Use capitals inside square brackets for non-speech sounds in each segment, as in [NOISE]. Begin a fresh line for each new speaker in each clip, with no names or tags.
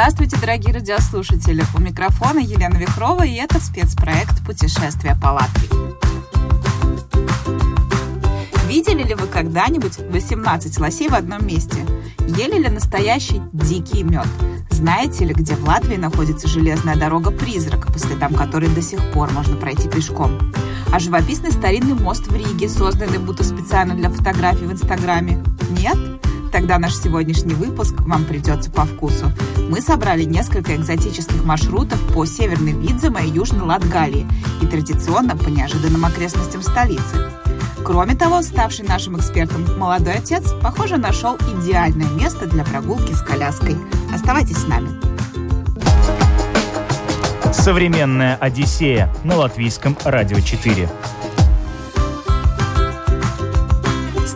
Здравствуйте, дорогие радиослушатели! У микрофона Елена Вихрова, и это спецпроект «Путешествие по Латвии». Видели ли вы когда-нибудь 18 лосей в одном месте? Ели ли настоящий дикий мед? Знаете ли, где в Латвии находится железная дорога-призрак, по следам которой до сих пор можно пройти пешком? А живописный старинный мост в Риге, созданный будто специально для фотографий в Инстаграме? Нет? Тогда наш сегодняшний выпуск вам придется по вкусу. Мы собрали несколько экзотических маршрутов по Северной Видземе и Южной Латгалии и традиционно по неожиданным окрестностям столицы. Кроме того, ставший нашим экспертом молодой отец, похоже, нашел идеальное место для прогулки с коляской. Оставайтесь с нами.
Современная Одиссея на латвийском радио 4.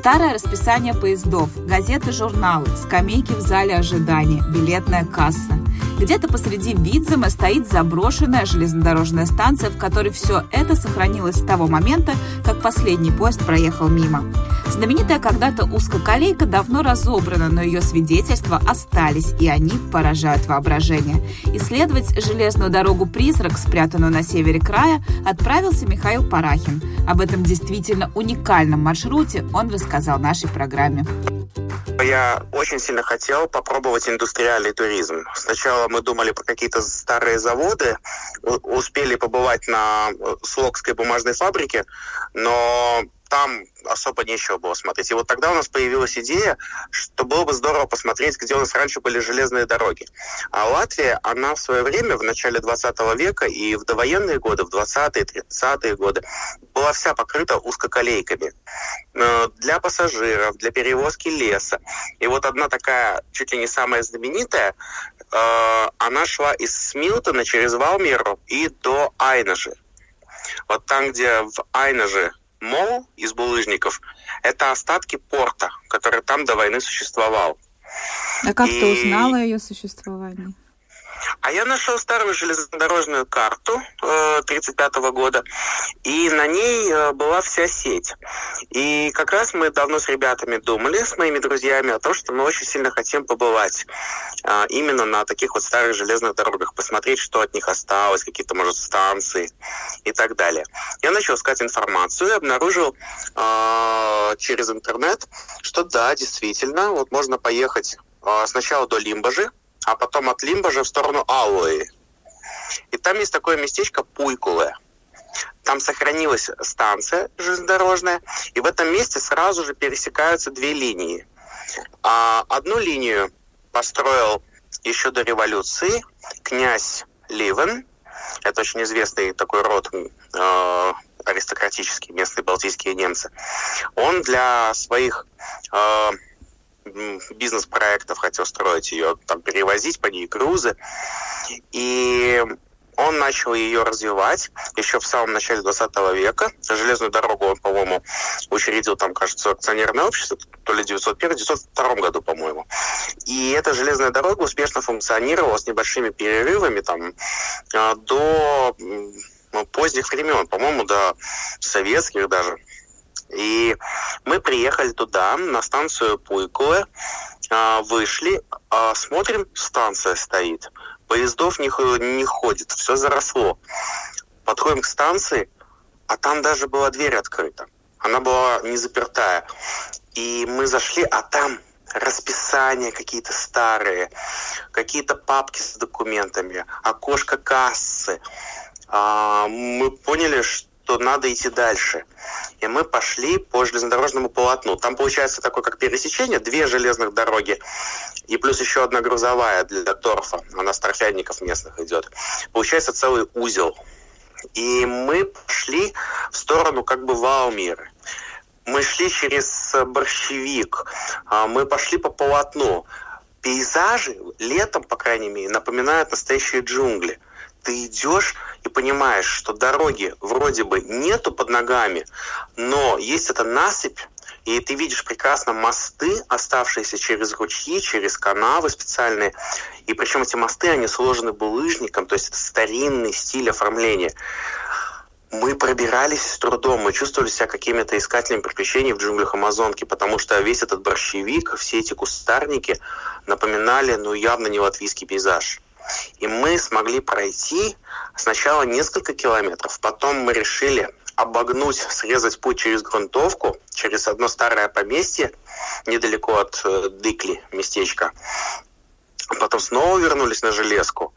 Старое расписание поездов, газеты, журналы, скамейки в зале ожидания, билетная касса. Где-то посреди Видзема стоит заброшенная железнодорожная станция, в которой все это сохранилось с того момента, как последний поезд проехал мимо. Знаменитая когда-то узкоколейка давно разобрана, но ее свидетельства остались, и они поражают воображение. Исследовать железную дорогу-призрак, спрятанную на севере края, отправился Михаил Парахин. Об этом действительно уникальном маршруте он рассказал нашей программе.
Я очень сильно хотел попробовать индустриальный туризм. Сначала мы думали про какие-то старые заводы, успели побывать на э, Слокской бумажной фабрике, но там особо нечего было смотреть. И вот тогда у нас появилась идея, что было бы здорово посмотреть, где у нас раньше были железные дороги. А Латвия, она в свое время, в начале 20 века и в довоенные годы, в 20-е, 30-е годы, была вся покрыта узкоколейками э, для пассажиров, для перевозки леса. И вот одна такая, чуть ли не самая знаменитая, э, она шла из Смилтона через Валмеру и до Айнажи. Вот там, где в Айнаже мол из булыжников – это остатки порта, который там до войны существовал.
А как и... ты узнала о ее существовании?
А я нашел старую железнодорожную карту 1935 э, года, и на ней э, была вся сеть. И как раз мы давно с ребятами думали, с моими друзьями, о том, что мы очень сильно хотим побывать э, именно на таких вот старых железных дорогах, посмотреть, что от них осталось, какие-то, может, станции и так далее. Я начал искать информацию и обнаружил э, через интернет, что да, действительно, вот можно поехать э, сначала до Лимбажи, а потом от Лимбажа в сторону Аллои. И там есть такое местечко Пуйкуле. Там сохранилась станция железнодорожная, и в этом месте сразу же пересекаются две линии. А одну линию построил еще до революции князь Ливен. Это очень известный такой род э, аристократический, местные балтийские немцы. Он для своих э, бизнес-проектов хотел строить ее, там перевозить по ней грузы. И он начал ее развивать еще в самом начале 20 века. Железную дорогу он, по-моему, учредил там, кажется, акционерное общество, то ли 901-902 году, по-моему. И эта железная дорога успешно функционировала с небольшими перерывами там а, до поздних времен, по-моему, до советских даже. И мы приехали туда, на станцию Пуйкуэ, а, вышли, а, смотрим, станция стоит. Поездов не, не ходит, все заросло. Подходим к станции, а там даже была дверь открыта. Она была не запертая. И мы зашли, а там расписания какие-то старые, какие-то папки с документами, окошко кассы. А, мы поняли, что то надо идти дальше. И мы пошли по железнодорожному полотну. Там получается такое, как пересечение, две железных дороги и плюс еще одна грузовая для торфа. Она с торфянников местных идет. Получается целый узел. И мы пошли в сторону как бы Валмиры. Мы шли через борщевик, а, мы пошли по полотну. Пейзажи летом, по крайней мере, напоминают настоящие джунгли – ты идешь и понимаешь, что дороги вроде бы нету под ногами, но есть эта насыпь, и ты видишь прекрасно мосты, оставшиеся через ручьи, через канавы специальные. И причем эти мосты, они сложены булыжником, то есть это старинный стиль оформления. Мы пробирались с трудом, мы чувствовали себя какими-то искателями приключений в джунглях Амазонки, потому что весь этот борщевик, все эти кустарники напоминали, ну, явно не латвийский пейзаж. И мы смогли пройти сначала несколько километров, потом мы решили обогнуть, срезать путь через грунтовку, через одно старое поместье, недалеко от э, Дыкли, местечко. Потом снова вернулись на железку.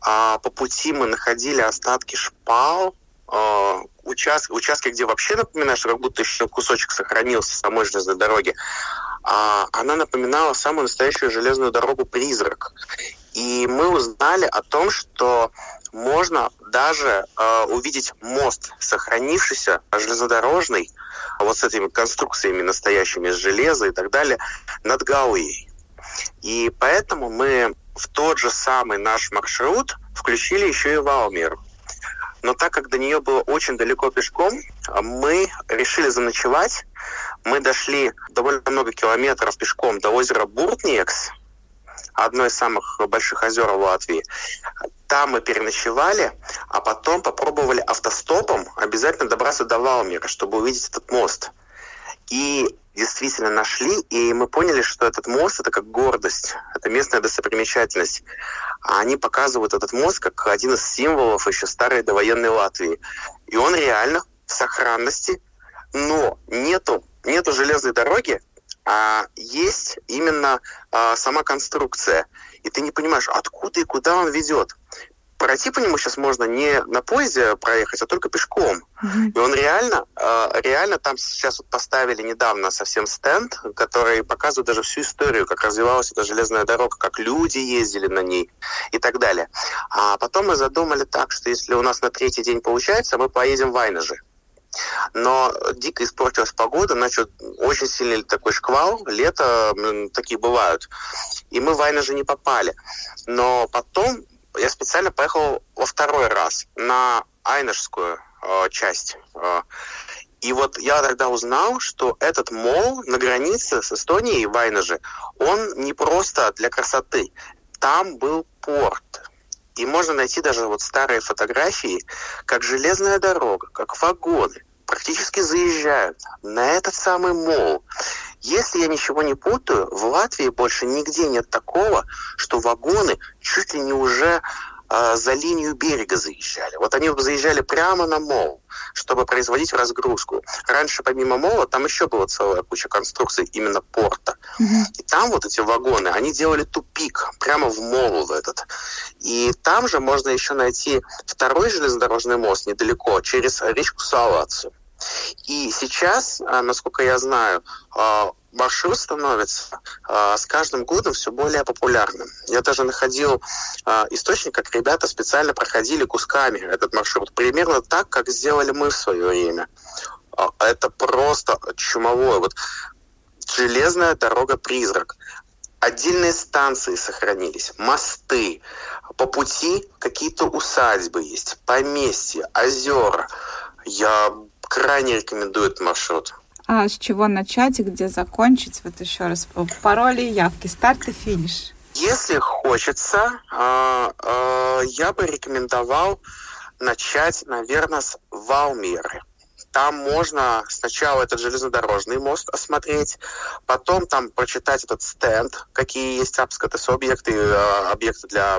А по пути мы находили остатки шпал, э, участки, участки, где вообще напоминаешь, как будто еще кусочек сохранился самой железной дороги. А она напоминала самую настоящую железную дорогу «Призрак». И мы узнали о том, что можно даже э, увидеть мост, сохранившийся, железнодорожный, вот с этими конструкциями настоящими из железа и так далее, над Гауей. И поэтому мы в тот же самый наш маршрут включили еще и Валмир. Но так как до нее было очень далеко пешком, мы решили заночевать. Мы дошли довольно много километров пешком до озера Буртниекс, одно из самых больших озер в Латвии. Там мы переночевали, а потом попробовали автостопом обязательно добраться до Валмира, чтобы увидеть этот мост. И действительно нашли, и мы поняли, что этот мост это как гордость, это местная достопримечательность. А они показывают этот мост как один из символов еще старой довоенной Латвии. И он реально в сохранности, но нету, нету железной дороги, а есть именно а, сама конструкция. И ты не понимаешь, откуда и куда он ведет. Пройти по нему сейчас можно не на поезде проехать, а только пешком. Mm-hmm. И он реально, э, реально там сейчас вот поставили недавно совсем стенд, который показывает даже всю историю, как развивалась эта железная дорога, как люди ездили на ней и так далее. А потом мы задумали так, что если у нас на третий день получается, мы поедем в Айнажи. Но дико испортилась погода, начал очень сильный такой шквал, лето, такие бывают. И мы в Вайна же не попали. Но потом я специально поехал во второй раз на Айнажскую э, часть. Э, и вот я тогда узнал, что этот мол на границе с Эстонией, в Айнаже, он не просто для красоты. Там был порт. И можно найти даже вот старые фотографии, как железная дорога, как вагоны практически заезжают на этот самый мол. Если я ничего не путаю, в Латвии больше нигде нет такого, что вагоны чуть ли не уже э, за линию берега заезжали. Вот они заезжали прямо на мол, чтобы производить разгрузку. Раньше помимо мола там еще была целая куча конструкций именно порта. Mm-hmm. И там вот эти вагоны, они делали тупик прямо в мол в этот. И там же можно еще найти второй железнодорожный мост недалеко, через речку Салацию. И сейчас, а, насколько я знаю, а, маршрут становится э, с каждым годом все более популярным. Я даже находил э, источник, как ребята специально проходили кусками этот маршрут, примерно так, как сделали мы в свое время. Э, это просто чумовое. Вот железная дорога-призрак. Отдельные станции сохранились, мосты, по пути какие-то усадьбы есть, поместья, озера. Я крайне рекомендую этот маршрут.
А с чего начать и где закончить? Вот еще раз, пароли и явки, старт и финиш.
Если хочется, э, э, я бы рекомендовал начать, наверное, с Валмеры. Там можно сначала этот железнодорожный мост осмотреть, потом там прочитать этот стенд, какие есть объекты, э, объекты для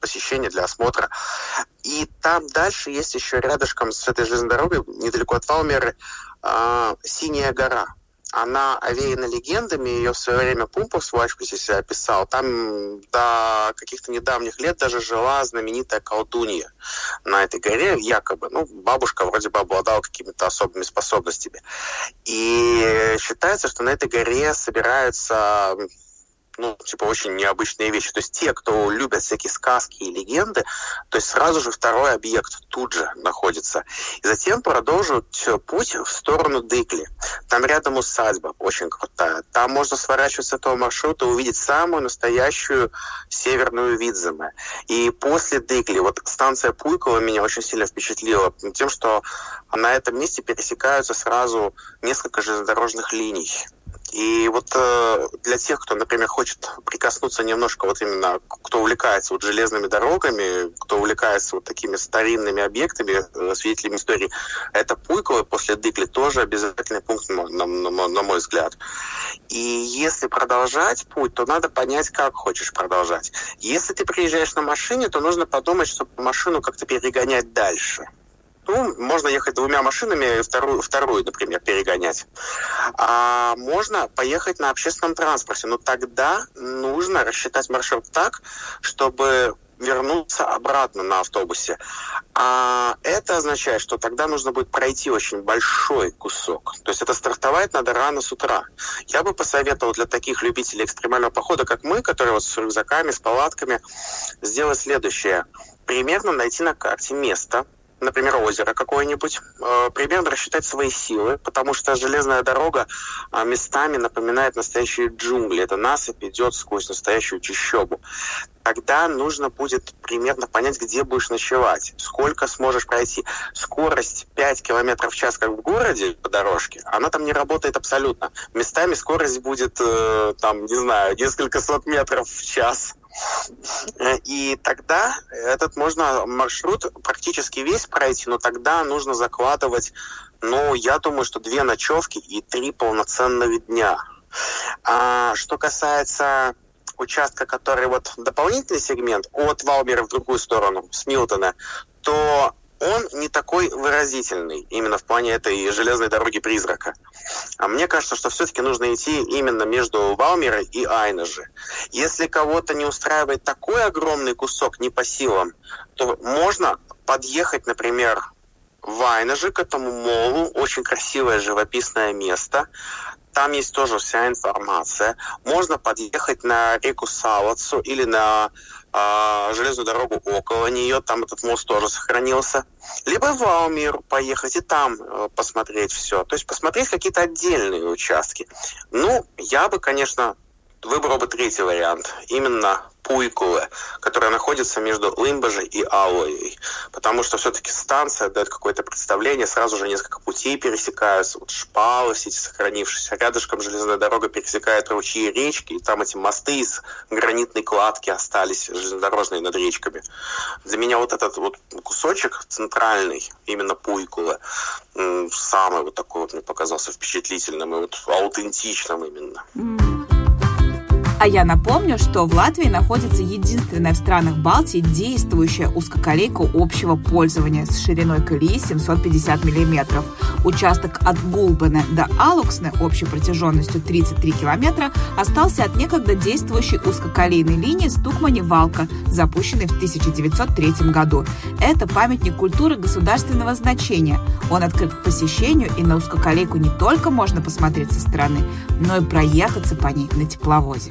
посещения, для осмотра. И там дальше есть еще рядышком с этой железной дорогой, недалеко от Валмеры, э, Синяя гора. Она овеяна легендами, ее в свое время Пумпус в Ачписе описал. Там до каких-то недавних лет даже жила знаменитая колдунья на этой горе, якобы. Ну, бабушка вроде бы обладала какими-то особыми способностями. И считается, что на этой горе собираются ну, типа, очень необычные вещи. То есть те, кто любят всякие сказки и легенды, то есть сразу же второй объект тут же находится. И затем продолжу путь в сторону Дыкли. Там рядом усадьба, очень крутая. Там можно сворачивать с этого маршрута, увидеть самую настоящую северную Видземе. И после Дыкли, вот станция Пуйкова меня очень сильно впечатлила тем, что на этом месте пересекаются сразу несколько железнодорожных линий. И вот э, для тех, кто, например, хочет прикоснуться немножко вот именно, кто увлекается вот железными дорогами, кто увлекается вот такими старинными объектами, э, свидетелями истории, это Пуйково после Дыкли тоже обязательный пункт, на, на, на мой взгляд. И если продолжать путь, то надо понять, как хочешь продолжать. Если ты приезжаешь на машине, то нужно подумать, чтобы машину как-то перегонять дальше ну, можно ехать двумя машинами, вторую, вторую, например, перегонять. А можно поехать на общественном транспорте, но тогда нужно рассчитать маршрут так, чтобы вернуться обратно на автобусе. А это означает, что тогда нужно будет пройти очень большой кусок. То есть это стартовать надо рано с утра. Я бы посоветовал для таких любителей экстремального похода, как мы, которые вот с рюкзаками, с палатками, сделать следующее. Примерно найти на карте место, например, озеро какое-нибудь, э, примерно рассчитать свои силы, потому что железная дорога э, местами напоминает настоящие джунгли. Это насыпь идет сквозь настоящую чащобу. Тогда нужно будет примерно понять, где будешь ночевать, сколько сможешь пройти. Скорость 5 км в час, как в городе по дорожке, она там не работает абсолютно. Местами скорость будет, э, там, не знаю, несколько сот метров в час и тогда этот можно маршрут практически весь пройти, но тогда нужно закладывать, ну, я думаю, что две ночевки и три полноценных дня. А что касается участка, который вот дополнительный сегмент от Валбера в другую сторону, с Милтона, то он не такой выразительный именно в плане этой железной дороги призрака. А мне кажется, что все-таки нужно идти именно между Валмерой и Айнажи. Если кого-то не устраивает такой огромный кусок не по силам, то можно подъехать, например, в Айнаже к этому молу, очень красивое живописное место. Там есть тоже вся информация. Можно подъехать на реку Салацу или на а, железную дорогу около нее, там этот мост тоже сохранился. Либо в Ваумир поехать и там э, посмотреть все. То есть посмотреть какие-то отдельные участки. Ну, я бы, конечно, выбрал бы третий вариант. Именно Пуйкуле, которая находится между Лимбажей и Аллой. Потому что все-таки станция дает какое-то представление, сразу же несколько путей пересекаются, вот шпалы все эти сохранившиеся. Рядышком железная дорога пересекает ручьи и речки, и там эти мосты из гранитной кладки остались железнодорожные над речками. Для меня вот этот вот кусочек центральный, именно Пуйкуле, самый вот такой вот мне показался впечатлительным и вот аутентичным именно. Mm.
А я напомню, что в Латвии находится единственная в странах Балтии действующая узкоколейка общего пользования с шириной колеи 750 мм. Участок от Гулбена до Алуксны общей протяженностью 33 км остался от некогда действующей узкоколейной линии Стукмани-Валка, запущенной в 1903 году. Это памятник культуры государственного значения. Он открыт к посещению, и на узкоколейку не только можно посмотреть со стороны, но и проехаться по ней на тепловозе.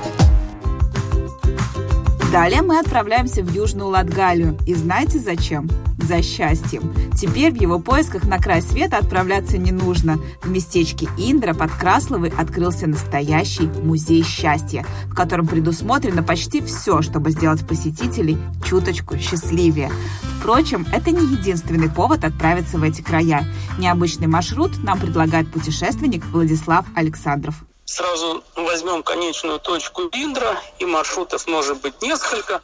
Далее мы отправляемся в Южную Латгалию. И знаете зачем? За счастьем. Теперь в его поисках на край света отправляться не нужно. В местечке Индра под Красловой открылся настоящий музей счастья, в котором предусмотрено почти все, чтобы сделать посетителей чуточку счастливее. Впрочем, это не единственный повод отправиться в эти края. Необычный маршрут нам предлагает путешественник Владислав Александров.
Сразу возьмем конечную точку Индра, и маршрутов может быть несколько.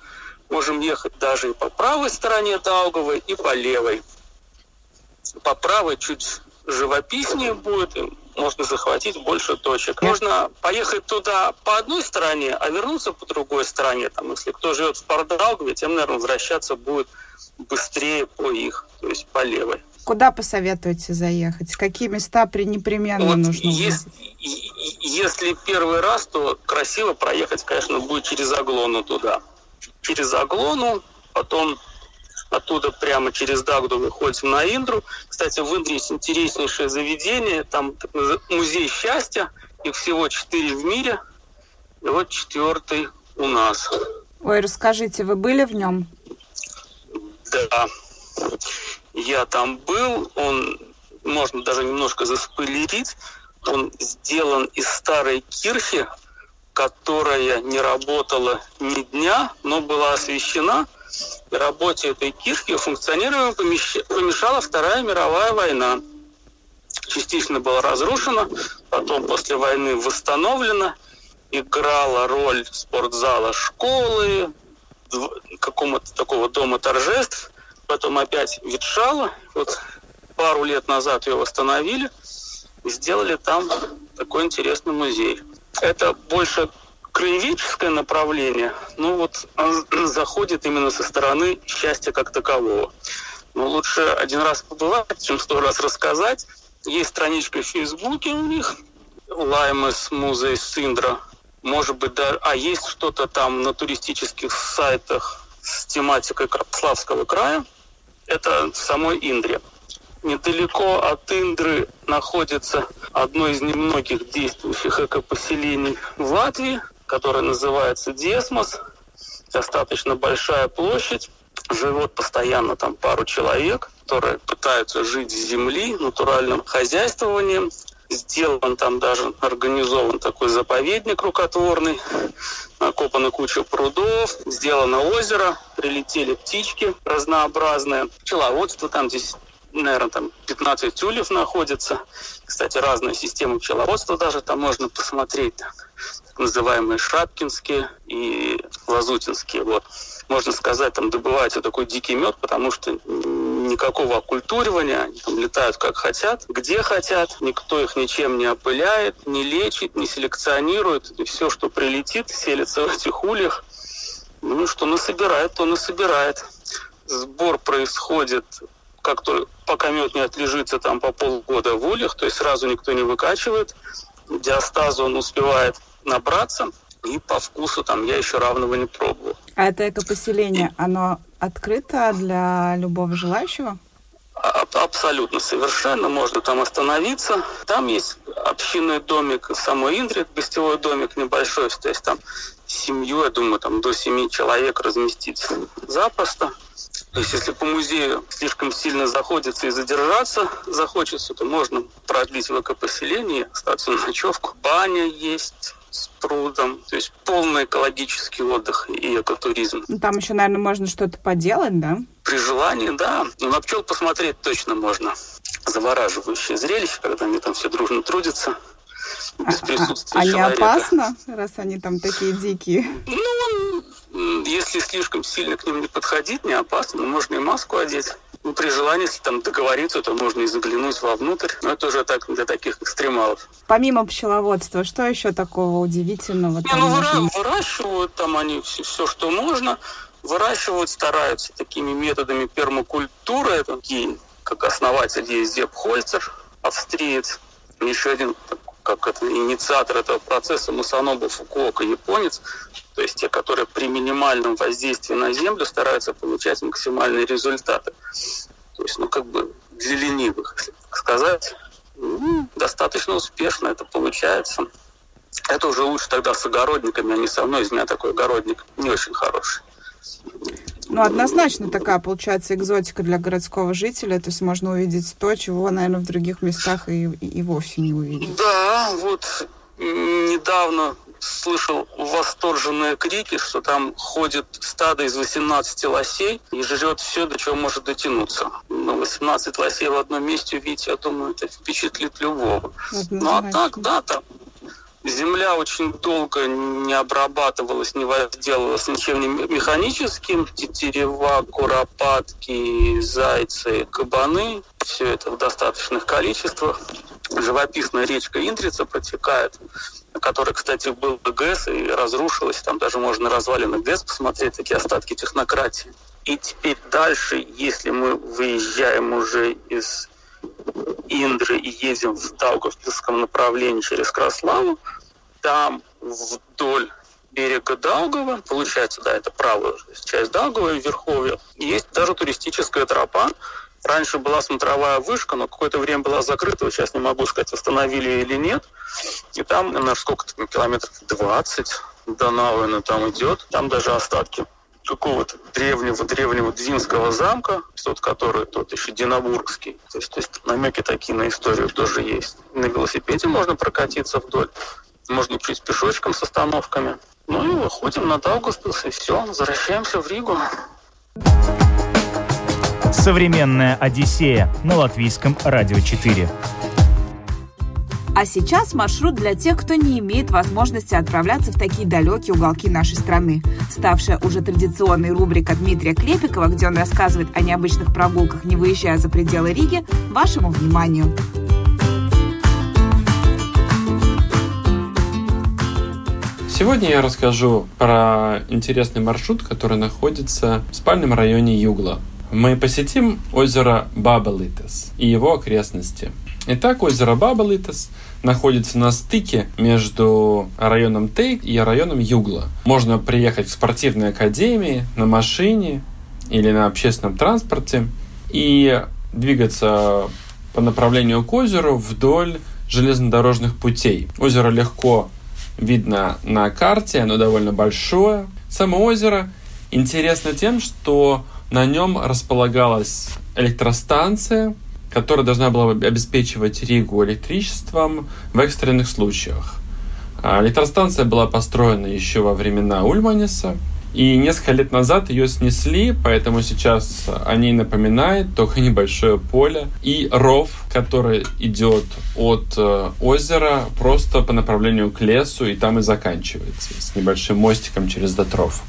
Можем ехать даже и по правой стороне Даугавы, и по левой. По правой чуть живописнее будет, и можно захватить больше точек. Можно поехать туда по одной стороне, а вернуться по другой стороне. Там, если кто живет в Пардаугаве, тем, наверное, возвращаться будет быстрее по их, то есть по левой.
Куда посоветуете заехать? Какие места при непременно вот нужно
если, если первый раз, то красиво проехать, конечно, будет через Аглону туда. Через Аглону, потом Оттуда прямо через Дагду выходим на Индру. Кстати, в Индре есть интереснейшее заведение. Там музей счастья. Их всего четыре в мире. И вот четвертый у нас.
Ой, расскажите, вы были в нем?
Да. Я там был. Он, можно даже немножко заспойлерить, он сделан из старой кирхи, которая не работала ни дня, но была освещена. И работе этой кирхи функционированию помешала Вторая мировая война. Частично была разрушена, потом после войны восстановлена, играла роль спортзала школы, какого-то такого дома торжеств, потом опять ветшала. Вот пару лет назад ее восстановили сделали там такой интересный музей. Это больше краеведческое направление, ну вот [CLEARS THROAT] заходит именно со стороны счастья как такового. Но лучше один раз побывать, чем сто раз рассказать. Есть страничка в Фейсбуке у них, Лаймес Музей Синдра. Может быть, да, а есть что-то там на туристических сайтах с тематикой Славского края. Это в самой Индре. Недалеко от Индры находится одно из немногих действующих экопоселений в Латвии, которое называется Десмос. Достаточно большая площадь. Живет постоянно там пару человек, которые пытаются жить с земли, натуральным хозяйствованием. Сделан там даже, организован такой заповедник рукотворный, накопана куча прудов, сделано озеро, прилетели птички разнообразные. Пчеловодство там здесь наверное, там 15 тюлев находится. Кстати, разные системы пчеловодства даже там можно посмотреть. Так, называемые шапкинские и лазутинские. Вот. Можно сказать, там добывается такой дикий мед, потому что никакого оккультуривания, они там летают как хотят, где хотят, никто их ничем не опыляет, не лечит, не селекционирует. И все, что прилетит, селится в этих ульях. Ну, что насобирает, то насобирает. Сбор происходит как только пока мед не отлежится там по полгода в ульях, то есть сразу никто не выкачивает, диастазу он успевает набраться, и по вкусу там я еще равного не пробовал.
А это экопоселение, оно открыто для любого желающего?
Абсолютно совершенно. Можно там остановиться. Там есть общинный домик самой Индре, гостевой домик небольшой. То есть там семью, я думаю, там до семи человек разместить запросто. То есть, если по музею слишком сильно заходится и задержаться захочется, то можно продлить в экопоселении, остаться на ночевку. Баня есть, с прудом. То есть полный экологический отдых и экотуризм.
Ну, там еще, наверное, можно что-то поделать, да?
При желании, да. Но на пчел посмотреть точно можно. Завораживающее зрелище, когда они там все дружно трудятся. Без
а, а присутствия а, а, а не опасно, раз они там такие дикие?
Ну, если слишком сильно к ним не подходить, не опасно, но можно и маску одеть. Ну, при желании, если там договориться, то можно и заглянуть вовнутрь. Но это уже так для таких экстремалов.
Помимо пчеловодства, что еще такого удивительного?
Не, ну, выра- выращивают там они все, все, что можно. Выращивают, стараются такими методами пермакультуры. Это такие, как основатель есть Зеб Хольцер, австриец. Еще один как это, инициатор этого процесса Масанобу Фукуока, японец, то есть те, которые при минимальном воздействии на Землю стараются получать максимальные результаты. То есть, ну, как бы для ленивых, если так сказать, ну, достаточно успешно это получается. Это уже лучше тогда с огородниками, а не со мной. Из меня такой огородник не очень хороший.
Ну, однозначно такая, получается, экзотика для городского жителя. То есть можно увидеть то, чего, наверное, в других местах и, и, и вовсе не увидеть.
Да, вот недавно слышал восторженные крики, что там ходит стадо из 18 лосей и жрет все, до чего может дотянуться. Но 18 лосей в одном месте увидеть, я думаю, это впечатлит любого. Ну а так, да, там Земля очень долго не обрабатывалась, не возделывалась ничем не механическим. Тетерева, куропатки, зайцы, кабаны. Все это в достаточных количествах. Живописная речка Индрица протекает, на которой, кстати, был ГЭС и разрушилась. Там даже можно развалины ГЭС посмотреть, такие остатки технократии. И теперь дальше, если мы выезжаем уже из Индры и едем в Даугавпилском направлении через Краславу, там вдоль берега Даугава, получается, да, это правая часть Даугава и Верховья. Есть даже туристическая тропа, Раньше была смотровая вышка, но какое-то время была закрыта. Вот сейчас не могу сказать, восстановили или нет. И там, на сколько-то километров 20 до Науэна там идет. Там даже остатки какого-то древнего-древнего Двинского замка, тот, который тот еще Динабургский. То есть, то есть намеки такие на историю тоже есть. На велосипеде можно прокатиться вдоль. Можно чуть пешочком с остановками. Ну и выходим на Даугавпилс, и все, возвращаемся в Ригу.
Современная Одиссея на латвийском радио 4.
А сейчас маршрут для тех, кто не имеет возможности отправляться в такие далекие уголки нашей страны. Ставшая уже традиционной рубрика Дмитрия Клепикова, где он рассказывает о необычных прогулках, не выезжая за пределы Риги, вашему вниманию.
Сегодня я расскажу про интересный маршрут, который находится в спальном районе Югла. Мы посетим озеро Бабалитес и его окрестности. Итак, озеро Бабалитес находится на стыке между районом Тейк и районом Югла. Можно приехать в спортивной академии на машине или на общественном транспорте и двигаться по направлению к озеру вдоль железнодорожных путей. Озеро легко видно на карте, оно довольно большое. Само озеро интересно тем, что на нем располагалась электростанция, которая должна была обеспечивать Ригу электричеством в экстренных случаях. А электростанция была построена еще во времена Ульманиса, и несколько лет назад ее снесли, поэтому сейчас о ней напоминает только небольшое поле и ров, который идет от э, озера просто по направлению к лесу, и там и заканчивается, с небольшим мостиком через дотров.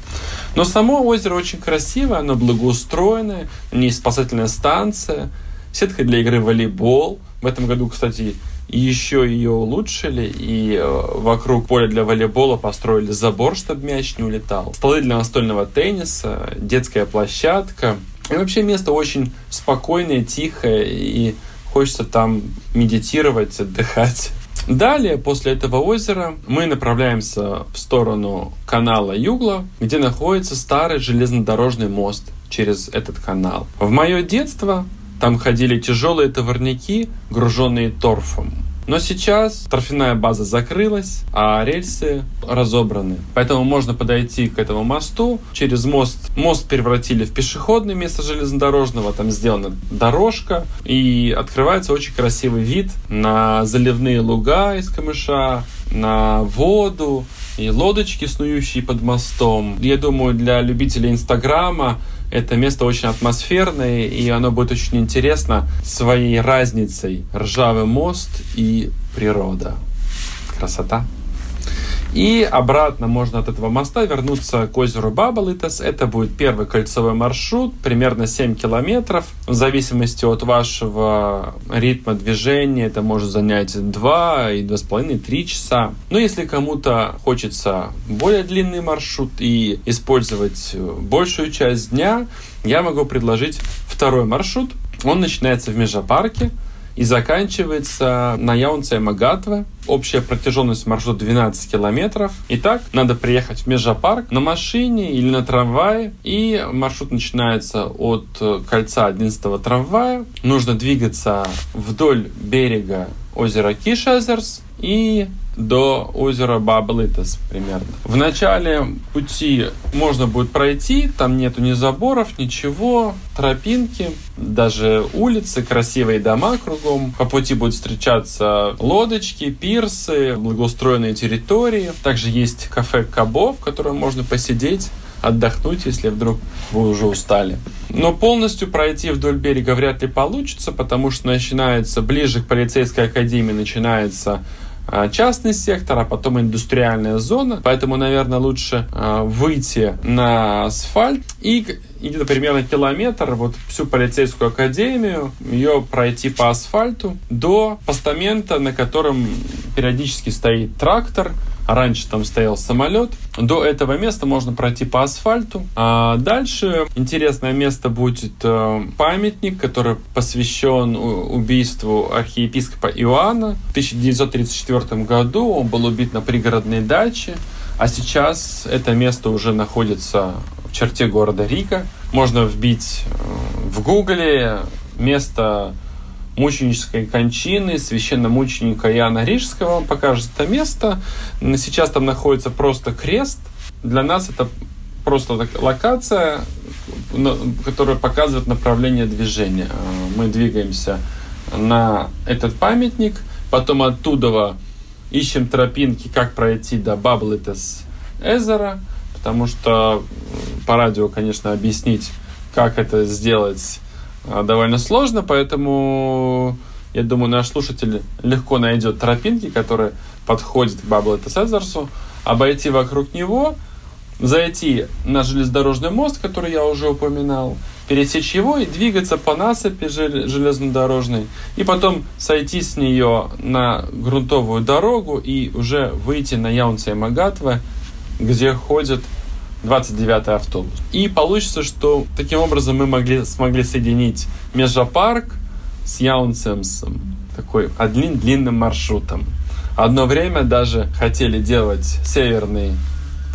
Но само озеро очень красивое, оно благоустроенное, есть спасательная станция, сетка для игры в волейбол. В этом году, кстати, еще ее улучшили, и э, вокруг поля для волейбола построили забор, чтобы мяч не улетал. Столы для настольного тенниса, детская площадка. И вообще место очень спокойное, тихое, и хочется там медитировать, отдыхать. Далее, после этого озера, мы направляемся в сторону канала Югла, где находится старый железнодорожный мост через этот канал. В мое детство там ходили тяжелые товарники, груженные торфом. Но сейчас торфяная база закрылась, а рельсы разобраны. Поэтому можно подойти к этому мосту. Через мост мост превратили в пешеходное место железнодорожного. Там сделана дорожка. И открывается очень красивый вид на заливные луга из камыша, на воду и лодочки, снующие под мостом. Я думаю, для любителей Инстаграма это место очень атмосферное, и оно будет очень интересно своей разницей ржавый мост и природа. Красота. И обратно можно от этого моста вернуться к озеру Бабалитас. Это будет первый кольцевой маршрут, примерно 7 километров. В зависимости от вашего ритма движения, это может занять 2 и 2,5, 3 часа. Но если кому-то хочется более длинный маршрут и использовать большую часть дня, я могу предложить второй маршрут. Он начинается в Межапарке, и заканчивается на Яунце Магатве. Общая протяженность маршрута 12 километров. Итак, надо приехать в Межапарк на машине или на трамвае. И маршрут начинается от кольца 11 трамвая. Нужно двигаться вдоль берега озера Кишезерс и до озера Баблитас примерно. В начале пути можно будет пройти, там нету ни заборов, ничего, тропинки, даже улицы, красивые дома кругом. По пути будут встречаться лодочки, пирсы, благоустроенные территории. Также есть кафе Кабо, в котором можно посидеть отдохнуть, если вдруг вы уже устали. Но полностью пройти вдоль берега вряд ли получится, потому что начинается ближе к полицейской академии начинается а, частный сектор, а потом индустриальная зона. Поэтому, наверное, лучше а, выйти на асфальт и где-то примерно километр, вот всю полицейскую академию, ее пройти по асфальту до постамента, на котором периодически стоит трактор, Раньше там стоял самолет. До этого места можно пройти по асфальту. А дальше интересное место будет э, памятник, который посвящен убийству архиепископа Иоанна. В 1934 году он был убит на пригородной даче А сейчас это место уже находится в черте города Рика. Можно вбить э, в гугле место мученической кончины священномученика Иоанна Рижского. Он покажет это место. Сейчас там находится просто крест. Для нас это просто локация, которая показывает направление движения. Э, мы двигаемся на этот памятник, потом оттуда ищем тропинки, как пройти до Баблитес Эзера, потому что по радио, конечно, объяснить, как это сделать довольно сложно, поэтому я думаю, наш слушатель легко найдет тропинки, которые подходят к Баблитес Эзерсу, обойти вокруг него, зайти на железнодорожный мост, который я уже упоминал, пересечь его и двигаться по насыпи железнодорожной, и потом сойти с нее на грунтовую дорогу и уже выйти на Яунце Магатве, где ходит 29 автобус. И получится, что таким образом мы могли, смогли соединить Межапарк с Яунцемсом, такой одним длинным маршрутом. Одно время даже хотели делать северный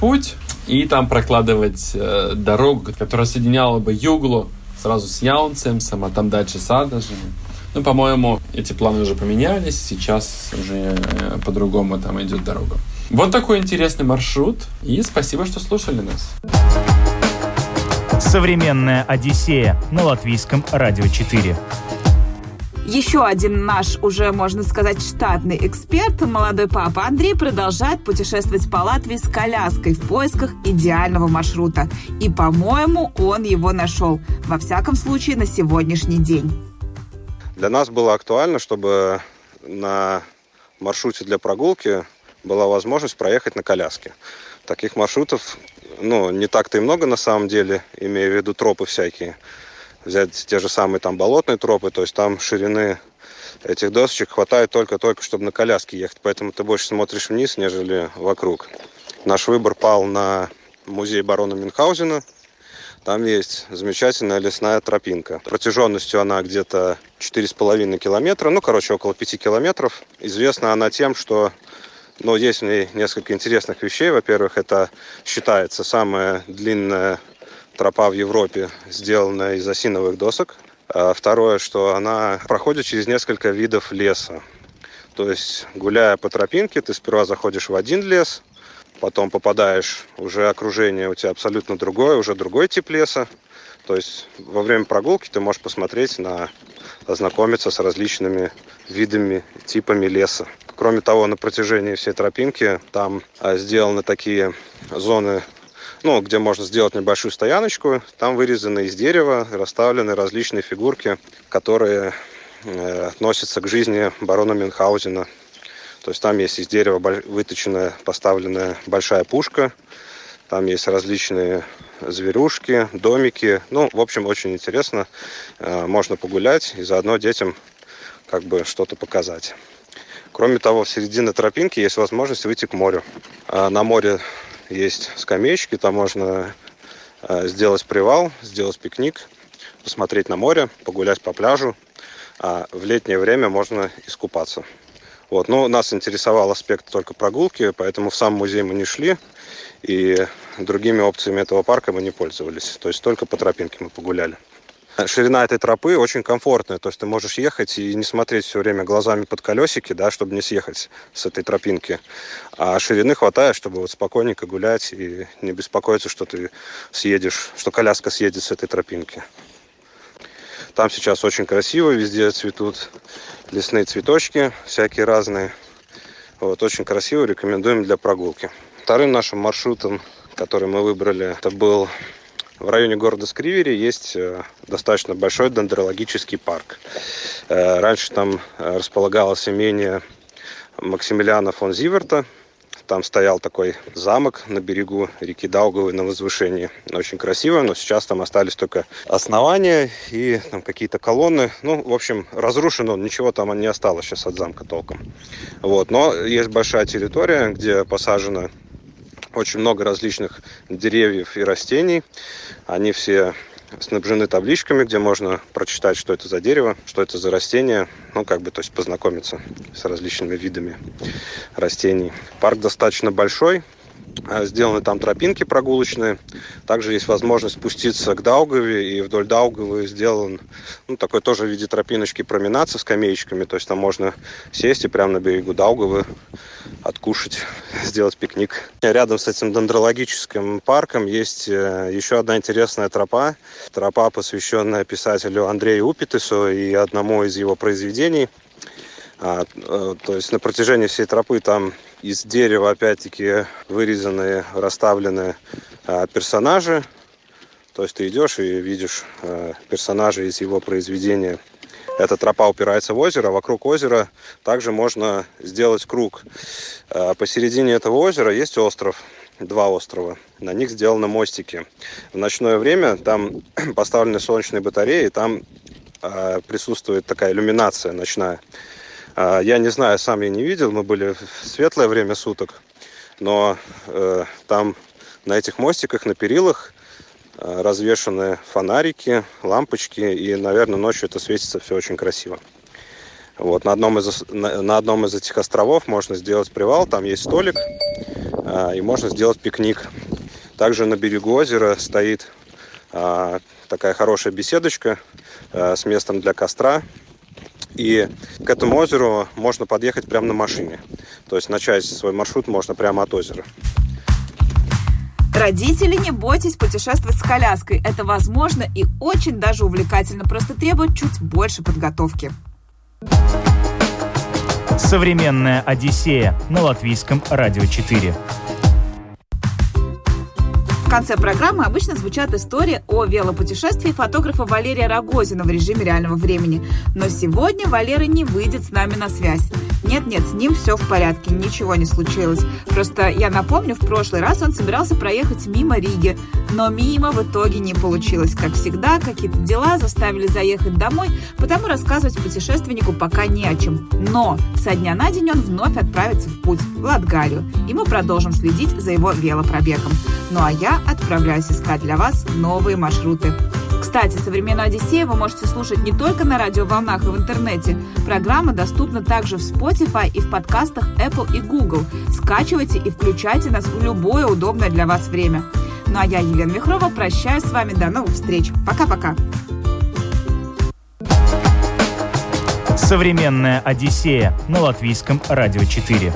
путь, и там прокладывать э, дорогу, которая соединяла бы Юглу сразу с Яунцемсом, а там дальше Садожем. Ну, по-моему, эти планы уже поменялись, сейчас уже э, по-другому там идет дорога. Вот такой интересный маршрут, и спасибо, что слушали нас.
Современная Одиссея на латвийском радио 4.
Еще один наш, уже можно сказать, штатный эксперт, молодой папа Андрей, продолжает путешествовать по Латвии с коляской в поисках идеального маршрута. И, по-моему, он его нашел. Во всяком случае, на сегодняшний день.
Для нас было актуально, чтобы на маршруте для прогулки была возможность проехать на коляске. Таких маршрутов ну, не так-то и много на самом деле, имея в виду тропы всякие взять те же самые там болотные тропы, то есть там ширины этих досочек хватает только-только, чтобы на коляске ехать. Поэтому ты больше смотришь вниз, нежели вокруг. Наш выбор пал на музей барона Мюнхгаузена. Там есть замечательная лесная тропинка. Протяженностью она где-то 4,5 километра, ну, короче, около 5 километров. Известна она тем, что ну, есть в ней несколько интересных вещей. Во-первых, это считается самая длинная тропа в Европе сделана из осиновых досок. А второе, что она проходит через несколько видов леса. То есть, гуляя по тропинке, ты сперва заходишь в один лес, потом попадаешь, уже окружение у тебя абсолютно другое, уже другой тип леса. То есть во время прогулки ты можешь посмотреть на, ознакомиться с различными видами, типами леса. Кроме того, на протяжении всей тропинки там а, сделаны такие зоны ну, где можно сделать небольшую стояночку. Там вырезаны из дерева, расставлены различные фигурки, которые э, относятся к жизни барона Мюнхгаузена. То есть там есть из дерева выточенная, поставленная большая пушка, там есть различные зверюшки, домики. Ну, в общем, очень интересно. Э, можно погулять и заодно детям как бы что-то показать. Кроме того, в середине тропинки есть возможность выйти к морю. А на море есть скамеечки, там можно э, сделать привал, сделать пикник, посмотреть на море, погулять по пляжу. А в летнее время можно искупаться. Вот. Но нас интересовал аспект только прогулки, поэтому в сам музей мы не шли. И другими опциями этого парка мы не пользовались. То есть только по тропинке мы погуляли. Ширина этой тропы очень комфортная, то есть ты можешь ехать и не смотреть все время глазами под колесики, да, чтобы не съехать с этой тропинки. А ширины хватает, чтобы вот спокойненько гулять и не беспокоиться, что ты съедешь, что коляска съедет с этой тропинки. Там сейчас очень красиво, везде цветут лесные цветочки, всякие разные. Вот, очень красиво, рекомендуем для прогулки. Вторым нашим маршрутом, который мы выбрали, это был в районе города Скривери есть э, достаточно большой дендрологический парк. Э, раньше там э, располагалось имение Максимилиана фон Зиверта. Там стоял такой замок на берегу реки Даугавы на возвышении. Очень красиво, но сейчас там остались только основания и там какие-то колонны. Ну, в общем, разрушено, ничего там не осталось сейчас от замка толком. Вот. Но есть большая территория, где посажено очень много различных деревьев и растений. Они все снабжены табличками, где можно прочитать, что это за дерево, что это за растение, ну, как бы, то есть познакомиться с различными видами растений. Парк достаточно большой, сделаны там тропинки прогулочные. Также есть возможность спуститься к Даугаве, и вдоль Даугавы сделан ну, такой тоже в виде тропиночки променад со скамеечками. То есть там можно сесть и прямо на берегу Даугавы откушать, [LAUGHS] сделать пикник. Рядом с этим дендрологическим парком есть э, еще одна интересная тропа. Тропа, посвященная писателю Андрею Упитесу и одному из его произведений. А, э, то есть на протяжении всей тропы там из дерева, опять-таки, вырезанные, расставлены э, персонажи. То есть ты идешь и видишь э, персонажей из его произведения. Эта тропа упирается в озеро. Вокруг озера также можно сделать круг. Э, посередине этого озера есть остров два острова. На них сделаны мостики. В ночное время там [CLEARS THROAT] поставлены солнечные батареи, там э, присутствует такая иллюминация ночная. А, я не знаю, сам я не видел, мы были в светлое время суток, но э, там на этих мостиках, на перилах э, развешаны фонарики, лампочки, и, наверное, ночью это светится все очень красиво. Вот, на, одном из, на, на одном из этих островов можно сделать привал, там есть столик, э, и можно сделать пикник. Также на берегу озера стоит э, такая хорошая беседочка э, с местом для костра, и к этому озеру можно подъехать прямо на машине. То есть начать свой маршрут можно прямо от озера.
Родители, не бойтесь путешествовать с коляской. Это возможно и очень даже увлекательно, просто требует чуть больше подготовки.
Современная Одиссея на латвийском радио 4
конце программы обычно звучат истории о велопутешествии фотографа Валерия Рогозина в режиме реального времени. Но сегодня Валера не выйдет с нами на связь. Нет-нет, с ним все в порядке, ничего не случилось. Просто я напомню, в прошлый раз он собирался проехать мимо Риги, но мимо в итоге не получилось. Как всегда, какие-то дела заставили заехать домой, потому рассказывать путешественнику пока не о чем. Но со дня на день он вновь отправится в путь, в Латгалию, и мы продолжим следить за его велопробегом. Ну а я отправляюсь искать для вас новые маршруты. Кстати, «Современную Одиссею» вы можете слушать не только на радиоволнах и в интернете. Программа доступна также в Spotify и в подкастах Apple и Google. Скачивайте и включайте нас в любое удобное для вас время. Ну а я, Елена Вихрова, прощаюсь с вами. До новых встреч. Пока-пока.
«Современная Одиссея» на Латвийском радио 4.